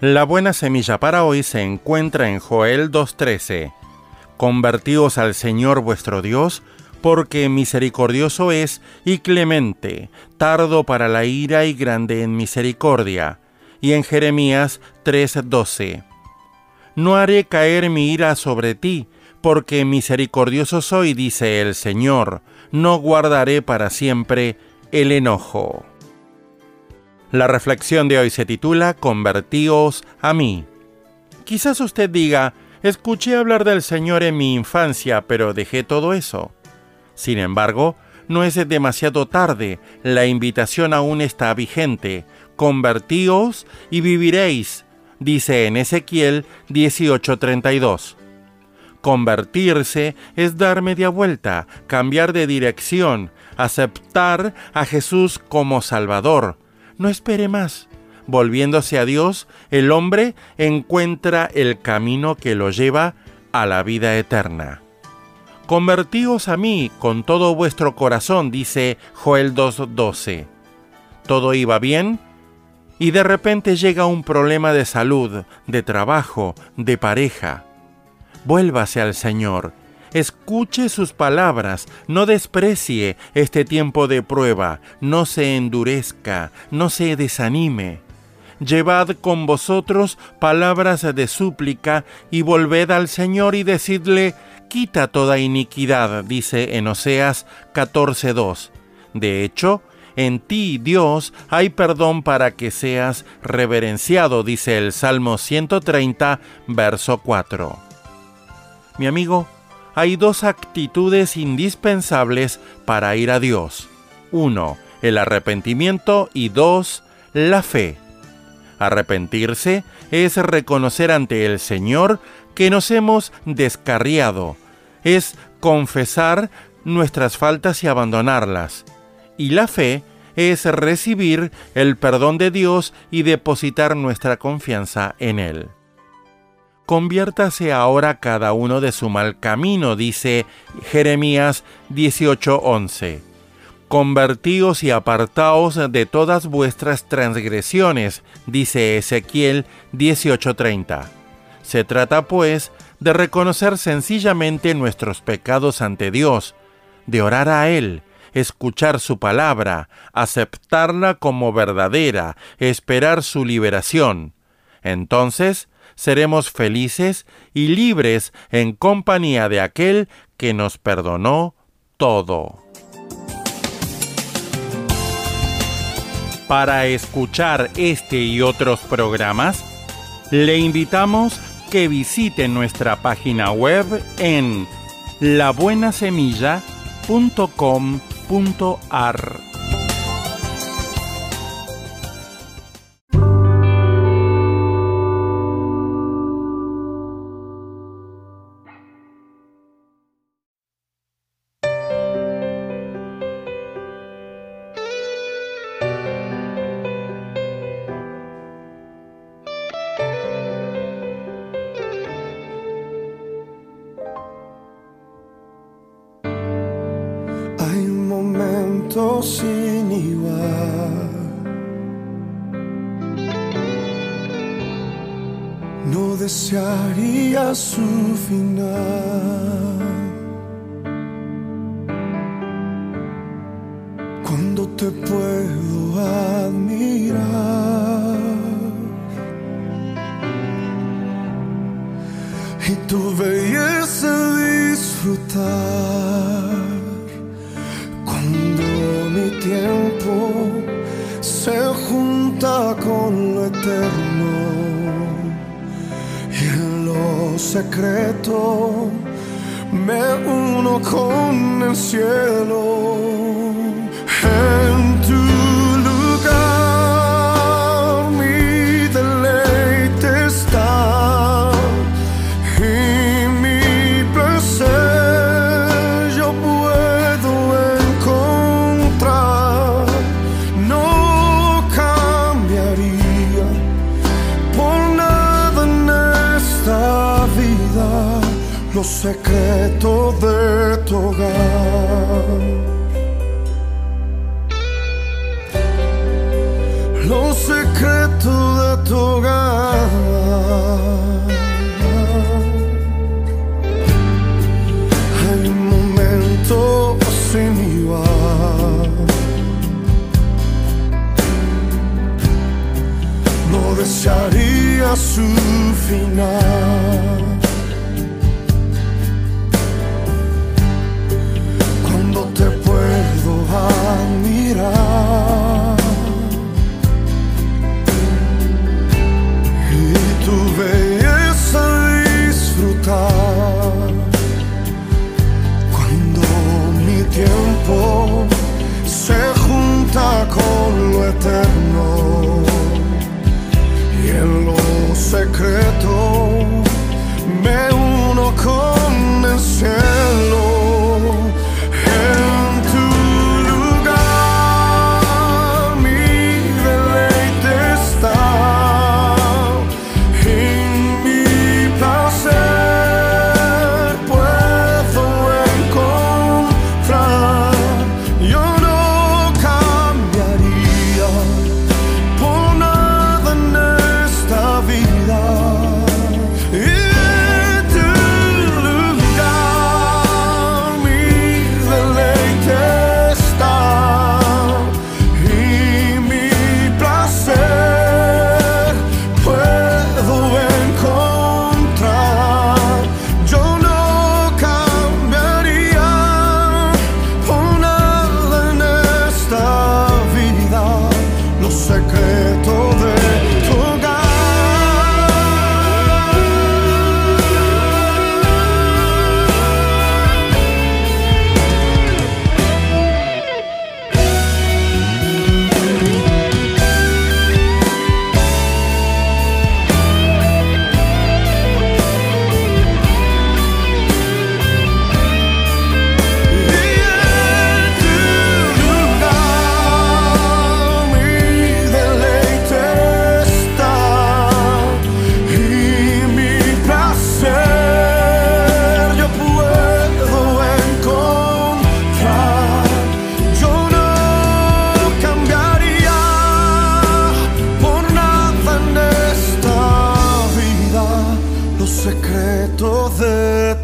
La buena semilla para hoy se encuentra en Joel 2.13. Convertíos al Señor vuestro Dios, porque misericordioso es y clemente, tardo para la ira y grande en misericordia. Y en Jeremías 3:12. No haré caer mi ira sobre ti, porque misericordioso soy, dice el Señor, no guardaré para siempre el enojo. La reflexión de hoy se titula Convertíos a mí. Quizás usted diga, escuché hablar del Señor en mi infancia, pero dejé todo eso. Sin embargo, no es demasiado tarde, la invitación aún está vigente. Convertíos y viviréis, dice en Ezequiel 18:32. Convertirse es dar media vuelta, cambiar de dirección, aceptar a Jesús como Salvador, no espere más. Volviéndose a Dios, el hombre encuentra el camino que lo lleva a la vida eterna. Convertíos a mí con todo vuestro corazón, dice Joel 2.12. Todo iba bien y de repente llega un problema de salud, de trabajo, de pareja. Vuélvase al Señor Escuche sus palabras, no desprecie este tiempo de prueba, no se endurezca, no se desanime. Llevad con vosotros palabras de súplica y volved al Señor y decidle, quita toda iniquidad, dice en Oseas 14.2. De hecho, en ti, Dios, hay perdón para que seas reverenciado, dice el Salmo 130, verso 4. Mi amigo, hay dos actitudes indispensables para ir a Dios. Uno, el arrepentimiento y dos, la fe. Arrepentirse es reconocer ante el Señor que nos hemos descarriado, es confesar nuestras faltas y abandonarlas. Y la fe es recibir el perdón de Dios y depositar nuestra confianza en Él. Conviértase ahora cada uno de su mal camino, dice Jeremías 18:11. Convertíos y apartaos de todas vuestras transgresiones, dice Ezequiel 18:30. Se trata, pues, de reconocer sencillamente nuestros pecados ante Dios, de orar a Él, escuchar su palabra, aceptarla como verdadera, esperar su liberación. Entonces, seremos felices y libres en compañía de aquel que nos perdonó todo. Para escuchar este y otros programas, le invitamos que visite nuestra página web en labuenasemilla.com.ar. sin igual. No desearía su final. Cuando te puedo admirar y tu belleza disfrutar tiempo se junta con lo eterno y en lo secreto me uno con el cielo. Desearía su final.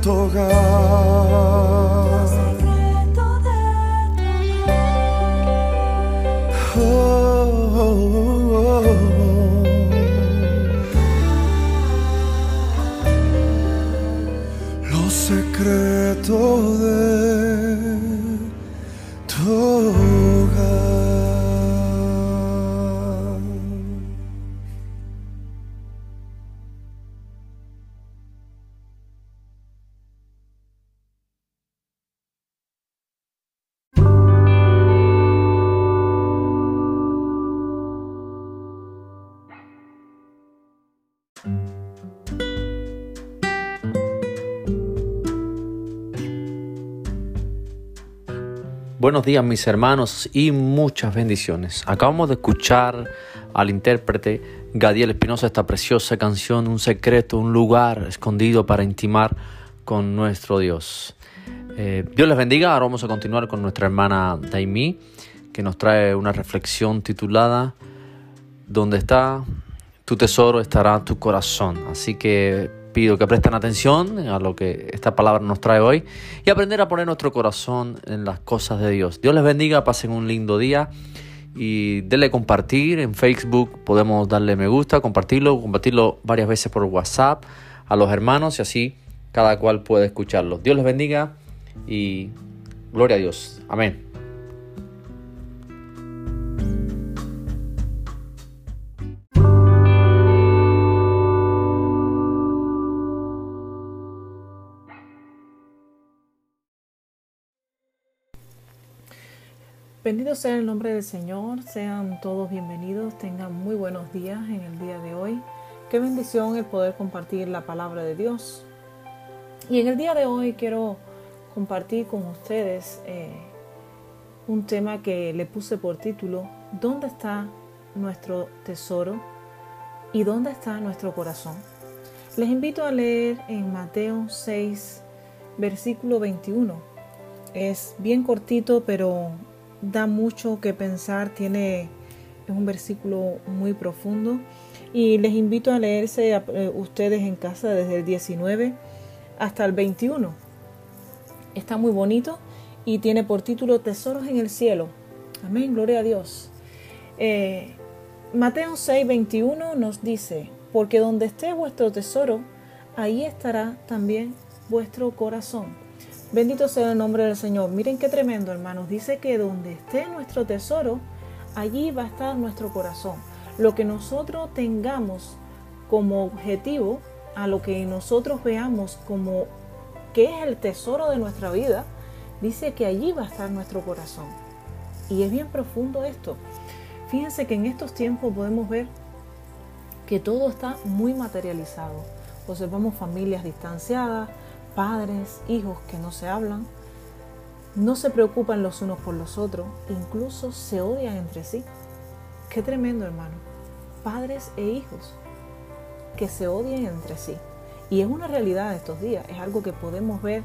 De tu hogar. Buenos días mis hermanos y muchas bendiciones. Acabamos de escuchar al intérprete Gadiel Espinosa esta preciosa canción, Un secreto, un lugar escondido para intimar con nuestro Dios. Eh, Dios les bendiga, ahora vamos a continuar con nuestra hermana Daimi, que nos trae una reflexión titulada Donde está tu tesoro estará tu corazón. Así que pido que presten atención a lo que esta palabra nos trae hoy y aprender a poner nuestro corazón en las cosas de Dios. Dios les bendiga, pasen un lindo día y denle compartir en Facebook, podemos darle me gusta, compartirlo, compartirlo varias veces por WhatsApp a los hermanos y así cada cual puede escucharlo. Dios les bendiga y gloria a Dios. Amén. Bendito sea el nombre del Señor, sean todos bienvenidos, tengan muy buenos días en el día de hoy. Qué bendición el poder compartir la palabra de Dios. Y en el día de hoy quiero compartir con ustedes eh, un tema que le puse por título, ¿Dónde está nuestro tesoro y dónde está nuestro corazón? Les invito a leer en Mateo 6, versículo 21. Es bien cortito, pero da mucho que pensar, tiene es un versículo muy profundo y les invito a leerse a, eh, ustedes en casa desde el 19 hasta el 21. Está muy bonito y tiene por título Tesoros en el cielo. Amén, gloria a Dios. Eh, Mateo 6, 21 nos dice, porque donde esté vuestro tesoro, ahí estará también vuestro corazón. Bendito sea el nombre del Señor. Miren qué tremendo, hermanos. Dice que donde esté nuestro tesoro, allí va a estar nuestro corazón. Lo que nosotros tengamos como objetivo, a lo que nosotros veamos como que es el tesoro de nuestra vida, dice que allí va a estar nuestro corazón. Y es bien profundo esto. Fíjense que en estos tiempos podemos ver que todo está muy materializado. Observamos familias distanciadas, padres, hijos que no se hablan, no se preocupan los unos por los otros, incluso se odian entre sí. Qué tremendo, hermano. Padres e hijos que se odian entre sí. Y es una realidad estos días, es algo que podemos ver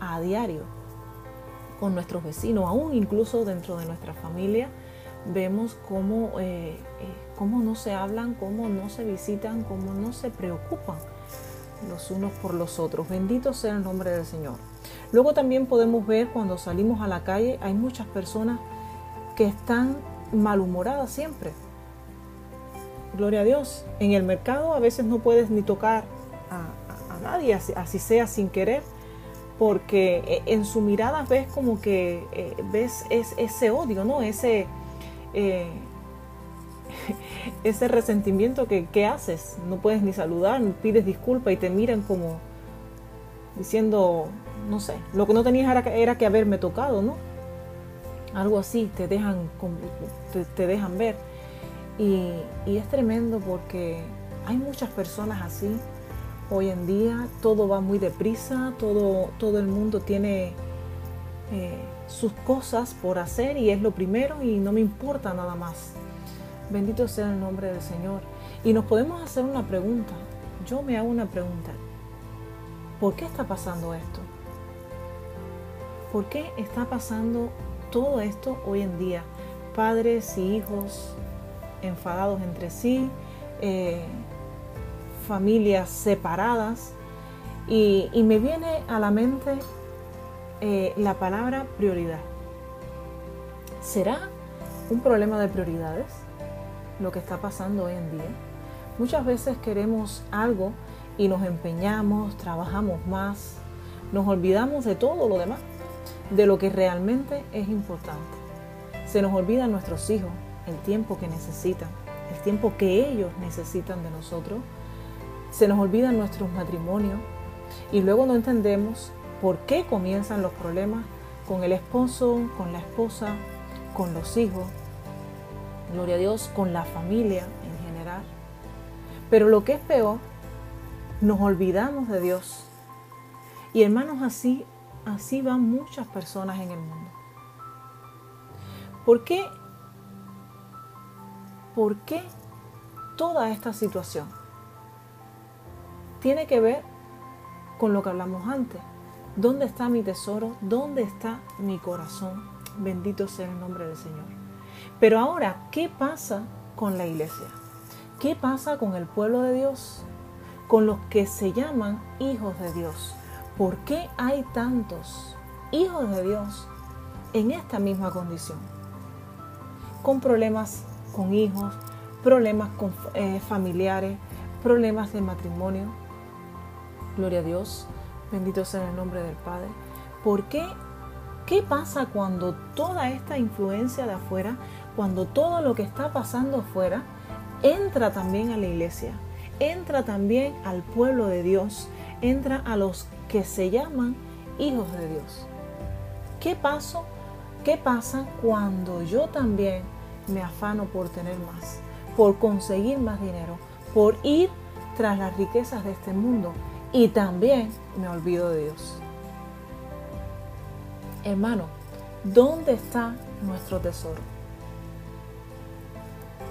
a diario con nuestros vecinos, aún incluso dentro de nuestra familia, vemos cómo, eh, eh, cómo no se hablan, cómo no se visitan, cómo no se preocupan los unos por los otros. Bendito sea el nombre del Señor. Luego también podemos ver cuando salimos a la calle, hay muchas personas que están malhumoradas siempre. Gloria a Dios. En el mercado a veces no puedes ni tocar a, nadie, así, sea sin querer, porque eh, en su mirada ves como que eh, ves ese odio, ¿no? Ese, eh, ese resentimiento que, que, haces. No puedes ni saludar, pides disculpa y te miran como diciendo, no sé, lo que no tenías era, que haberme tocado, ¿no? Algo así, te dejan, te, dejan ver. Y, es tremendo porque hay muchas personas así. Hoy en día todo va muy deprisa, todo, todo el mundo tiene eh, sus cosas por hacer y es lo primero y no me importa nada más. Bendito sea el nombre del Señor. Y nos podemos hacer una pregunta. Yo me hago una pregunta. ¿Por qué está pasando esto? ¿Por qué está pasando todo esto hoy en día? Padres y hijos enfadados entre sí, eh, familias separadas. Y, me viene a la mente eh, la palabra prioridad. ¿Será un problema de prioridades lo que está pasando hoy en día? Muchas veces queremos algo y nos empeñamos, trabajamos más, nos olvidamos de todo lo demás, de lo que realmente es importante. Se nos olvidan nuestros hijos, el tiempo que necesitan, el tiempo que ellos necesitan de nosotros. Se nos olvidan nuestros matrimonios y luego no entendemos por qué comienzan los problemas con el esposo, con la esposa, con los hijos, gloria a Dios, con la familia en general. Pero lo que es peor nos olvidamos de Dios. Y hermanos, así, así van muchas personas en el mundo. ¿Por qué? ¿Por qué toda esta situación? Tiene que ver con lo que hablamos antes. ¿Dónde está mi tesoro? ¿Dónde está mi corazón? Bendito sea el nombre del Señor. Pero ahora, ¿qué pasa con la iglesia? ¿Qué pasa con el pueblo de Dios? con los que se llaman hijos de Dios. ¿Por qué hay tantos hijos de Dios en esta misma condición? Con problemas con hijos, problemas con, eh, familiares, problemas de matrimonio. Gloria a Dios, bendito sea el nombre del Padre. ¿Por qué? ¿Qué pasa cuando toda esta influencia de afuera, cuando todo lo que está pasando afuera, entra también a la iglesia? entra también al pueblo de Dios, entra a los que se llaman hijos de Dios. ¿Qué paso? ¿Qué pasa cuando yo también me afano por tener más, por conseguir más dinero, por ir tras las riquezas de este mundo y también me olvido de Dios? Hermano, ¿dónde está nuestro tesoro?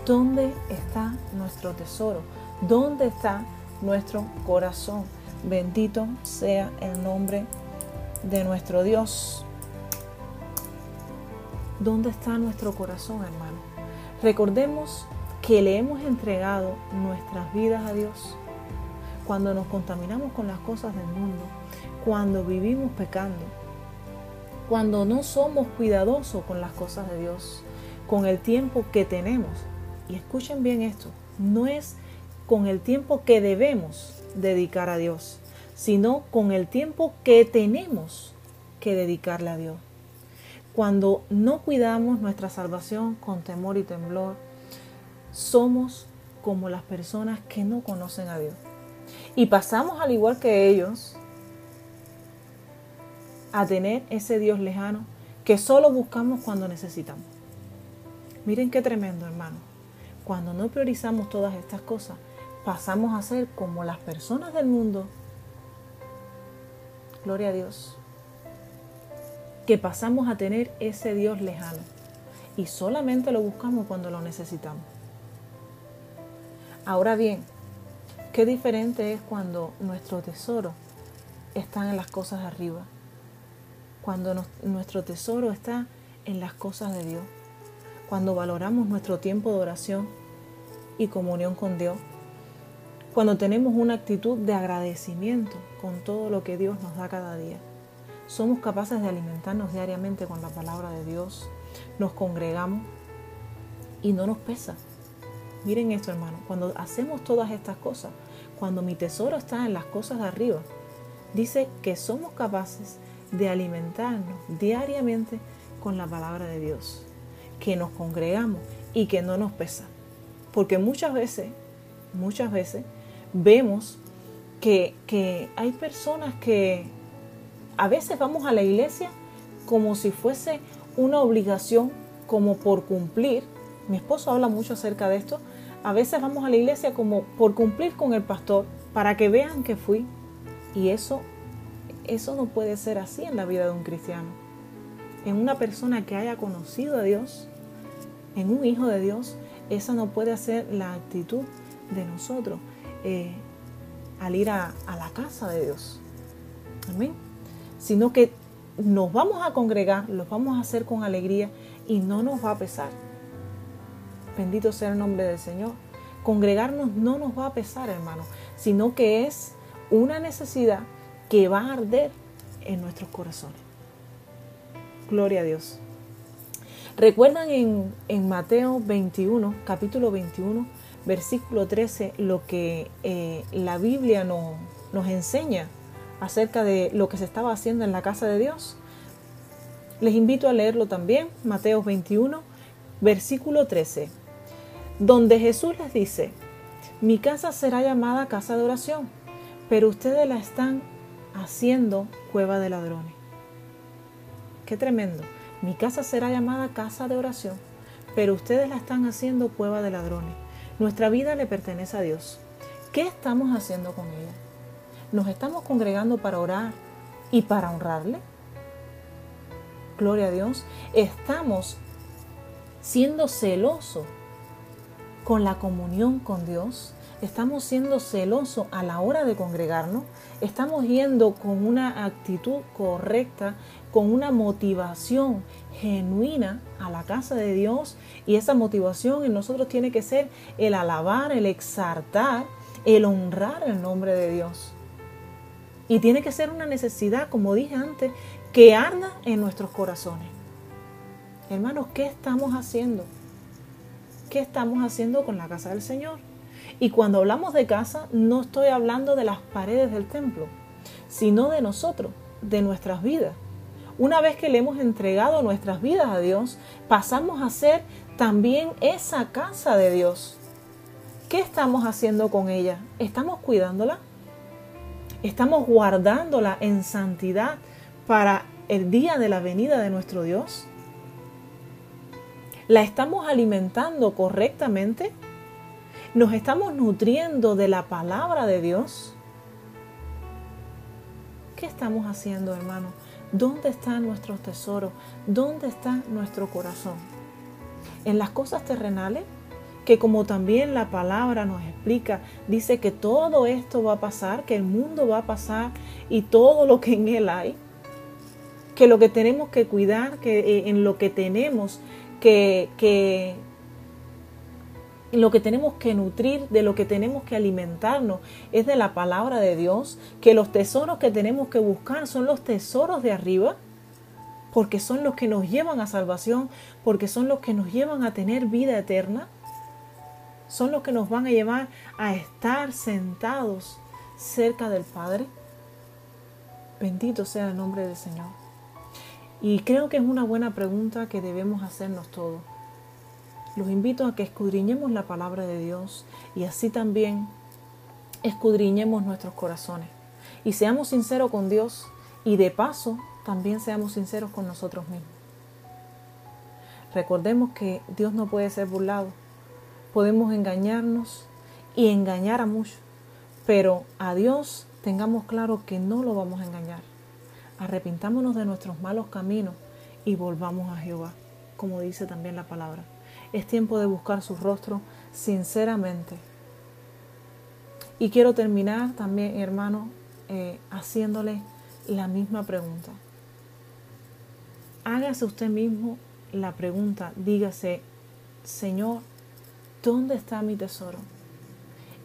¿Dónde está nuestro tesoro? ¿Dónde está nuestro corazón? Bendito sea el nombre de nuestro Dios, ¿dónde está nuestro corazón, hermano? Recordemos que le hemos entregado nuestras vidas a Dios. Cuando nos contaminamos con las cosas del mundo, cuando vivimos pecando, cuando no somos cuidadosos con las cosas de Dios, con el tiempo que tenemos. Y escuchen bien esto, no es con el tiempo que debemos dedicar a Dios, sino con el tiempo que tenemos que dedicarle a Dios. Cuando no cuidamos nuestra salvación con temor y temblor, somos como las personas que no conocen a Dios. Y pasamos al igual que ellos a tener ese Dios lejano que solo buscamos cuando necesitamos. Miren qué tremendo, hermano. Cuando no priorizamos todas estas cosas, pasamos a ser como las personas del mundo. Gloria a Dios. Que pasamos a tener ese Dios lejano y solamente lo buscamos cuando lo necesitamos. Ahora bien, qué diferente es cuando nuestro tesoro está en las cosas arriba cuando nuestro tesoro está en las cosas de Dios, cuando valoramos nuestro tiempo de oración y comunión con Dios, cuando tenemos una actitud de agradecimiento con todo lo que Dios nos da cada día. Somos capaces de alimentarnos diariamente con la palabra de Dios, nos congregamos y no nos pesa. Miren esto, hermano, cuando hacemos todas estas cosas, cuando mi tesoro está en las cosas de arriba, dice que somos capaces de alimentarnos diariamente con la palabra de Dios, que nos congregamos y que no nos pesa. Porque muchas veces, muchas veces vemos que, que hay personas que a veces vamos a la iglesia como si fuese una obligación, como por cumplir. Mi esposo habla mucho acerca de esto. A veces vamos a la iglesia como por cumplir con el pastor, para que vean que fui. Y eso eso no puede ser así en la vida de un cristiano. En una persona que haya conocido a Dios, en un hijo de Dios, esa no puede ser la actitud de nosotros eh, al ir a, a la casa de Dios. Amén. Sino que nos vamos a congregar, los vamos a hacer con alegría y no nos va a pesar. Bendito sea el nombre del Señor. Congregarnos no nos va a pesar, hermano, sino que es una necesidad que va a arder en nuestros corazones. Gloria a Dios. ¿Recuerdan en, Mateo 21, capítulo 21, versículo 13, lo que eh, la Biblia nos enseña acerca de lo que se estaba haciendo en la casa de Dios? Les invito a leerlo también, Mateo 21, versículo 13, donde Jesús les dice, mi casa será llamada casa de oración, pero ustedes la están haciendo cueva de ladrones. Qué tremendo. Mi casa será llamada casa de oración, pero ustedes la están haciendo cueva de ladrones. Nuestra vida le pertenece a Dios. ¿Qué estamos haciendo con ella? ¿Nos estamos congregando para orar y para honrarle? Gloria a Dios. Estamos siendo celosos con la comunión con Dios estamos siendo celosos a la hora de congregarnos, estamos yendo con una actitud correcta, con una motivación genuina a la casa de Dios y esa motivación en nosotros tiene que ser el alabar, el exaltar, el honrar el nombre de Dios. Y tiene que ser una necesidad, como dije antes, que arda en nuestros corazones. Hermanos, ¿qué estamos haciendo? ¿Qué estamos haciendo con la casa del Señor? Y cuando hablamos de casa, no estoy hablando de las paredes del templo, sino de nosotros, de nuestras vidas. Una vez que le hemos entregado nuestras vidas a Dios, pasamos a ser también esa casa de Dios. ¿Qué estamos haciendo con ella? ¿Estamos cuidándola? ¿Estamos guardándola en santidad para el día de la venida de nuestro Dios? ¿La estamos alimentando correctamente? ¿Nos estamos nutriendo de la palabra de Dios? ¿Qué estamos haciendo, hermano? ¿Dónde están nuestros tesoros? ¿Dónde está nuestro corazón? ¿En las cosas terrenales? Que como también la palabra nos explica, dice que todo esto va a pasar, que el mundo va a pasar y todo lo que en él hay. que lo que tenemos que cuidar, que eh, en lo que tenemos que, que lo que tenemos que nutrir, de lo que tenemos que alimentarnos, es de la palabra de Dios, que los tesoros que tenemos que buscar son los tesoros de arriba, porque son los que nos llevan a salvación, porque son los que nos llevan a tener vida eterna, son los que nos van a llevar a estar sentados cerca del Padre. Bendito sea el nombre del Señor. Y creo que es una buena pregunta que debemos hacernos todos. Los invito a que escudriñemos la palabra de Dios y así también escudriñemos nuestros corazones. Y seamos sinceros con Dios y de paso también seamos sinceros con nosotros mismos. Recordemos que Dios no puede ser burlado. Podemos engañarnos y engañar a muchos, pero a Dios tengamos claro que no lo vamos a engañar. Arrepintámonos de nuestros malos caminos y volvamos a Jehová, como dice también la palabra. Es tiempo de buscar su rostro sinceramente. Y quiero terminar también, hermano, eh, haciéndole la misma pregunta. Hágase usted mismo la pregunta, dígase, Señor, ¿dónde está mi tesoro?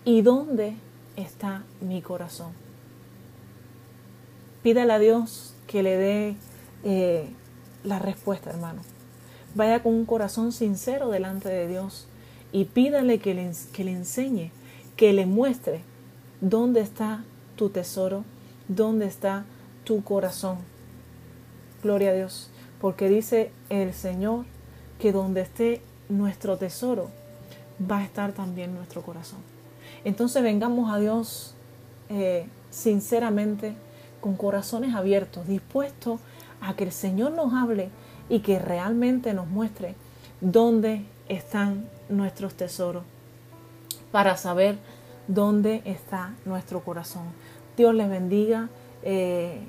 ¿Y dónde está mi corazón? Pídale a Dios que le dé eh, la respuesta, hermano. Vaya con un corazón sincero delante de Dios y pídale que le, que le enseñe, que le muestre dónde está tu tesoro, dónde está tu corazón. Gloria a Dios, porque dice el Señor que donde esté nuestro tesoro, va a estar también nuestro corazón. Entonces vengamos a Dios eh, sinceramente, con corazones abiertos, dispuestos a que el Señor nos hable y que realmente nos muestre dónde están nuestros tesoros para saber dónde está nuestro corazón. Dios les bendiga. Eh,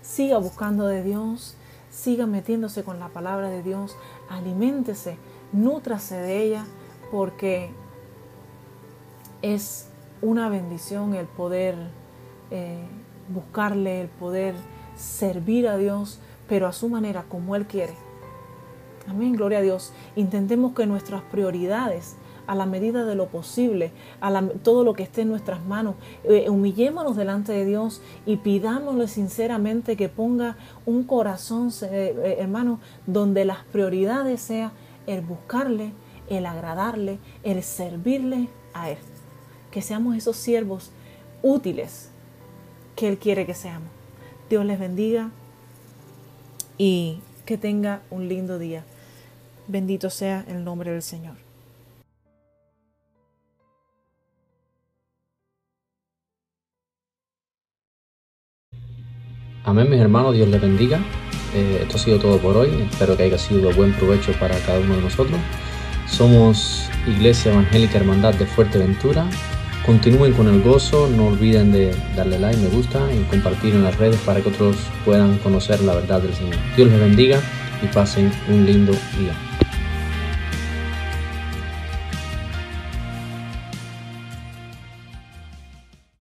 siga buscando de Dios, siga metiéndose con la palabra de Dios, aliméntese, nútrase de ella, porque es una bendición el poder eh, buscarle, el poder servir a Dios, pero a su manera, como Él quiere. Amén, gloria a Dios. Intentemos que nuestras prioridades, a la medida de lo posible, a todo lo que esté en nuestras manos, eh, humillémonos delante de Dios y pidámosle sinceramente que ponga un corazón, eh, eh, hermano, donde las prioridades sea el buscarle, el agradarle, el servirle a Él. Que seamos esos siervos útiles que Él quiere que seamos. Dios les bendiga y que tenga un lindo día. Bendito sea el nombre del Señor. Amén, mis hermanos, Dios les bendiga. Eh, esto ha sido todo por hoy. Espero que haya sido buen provecho para cada uno de nosotros. Somos Iglesia Evangélica Hermandad de Fuerteventura Continúen con el gozo, no olviden de darle like, me gusta y compartir en las redes para que otros puedan conocer la verdad del Señor. Dios les bendiga y pasen un lindo día.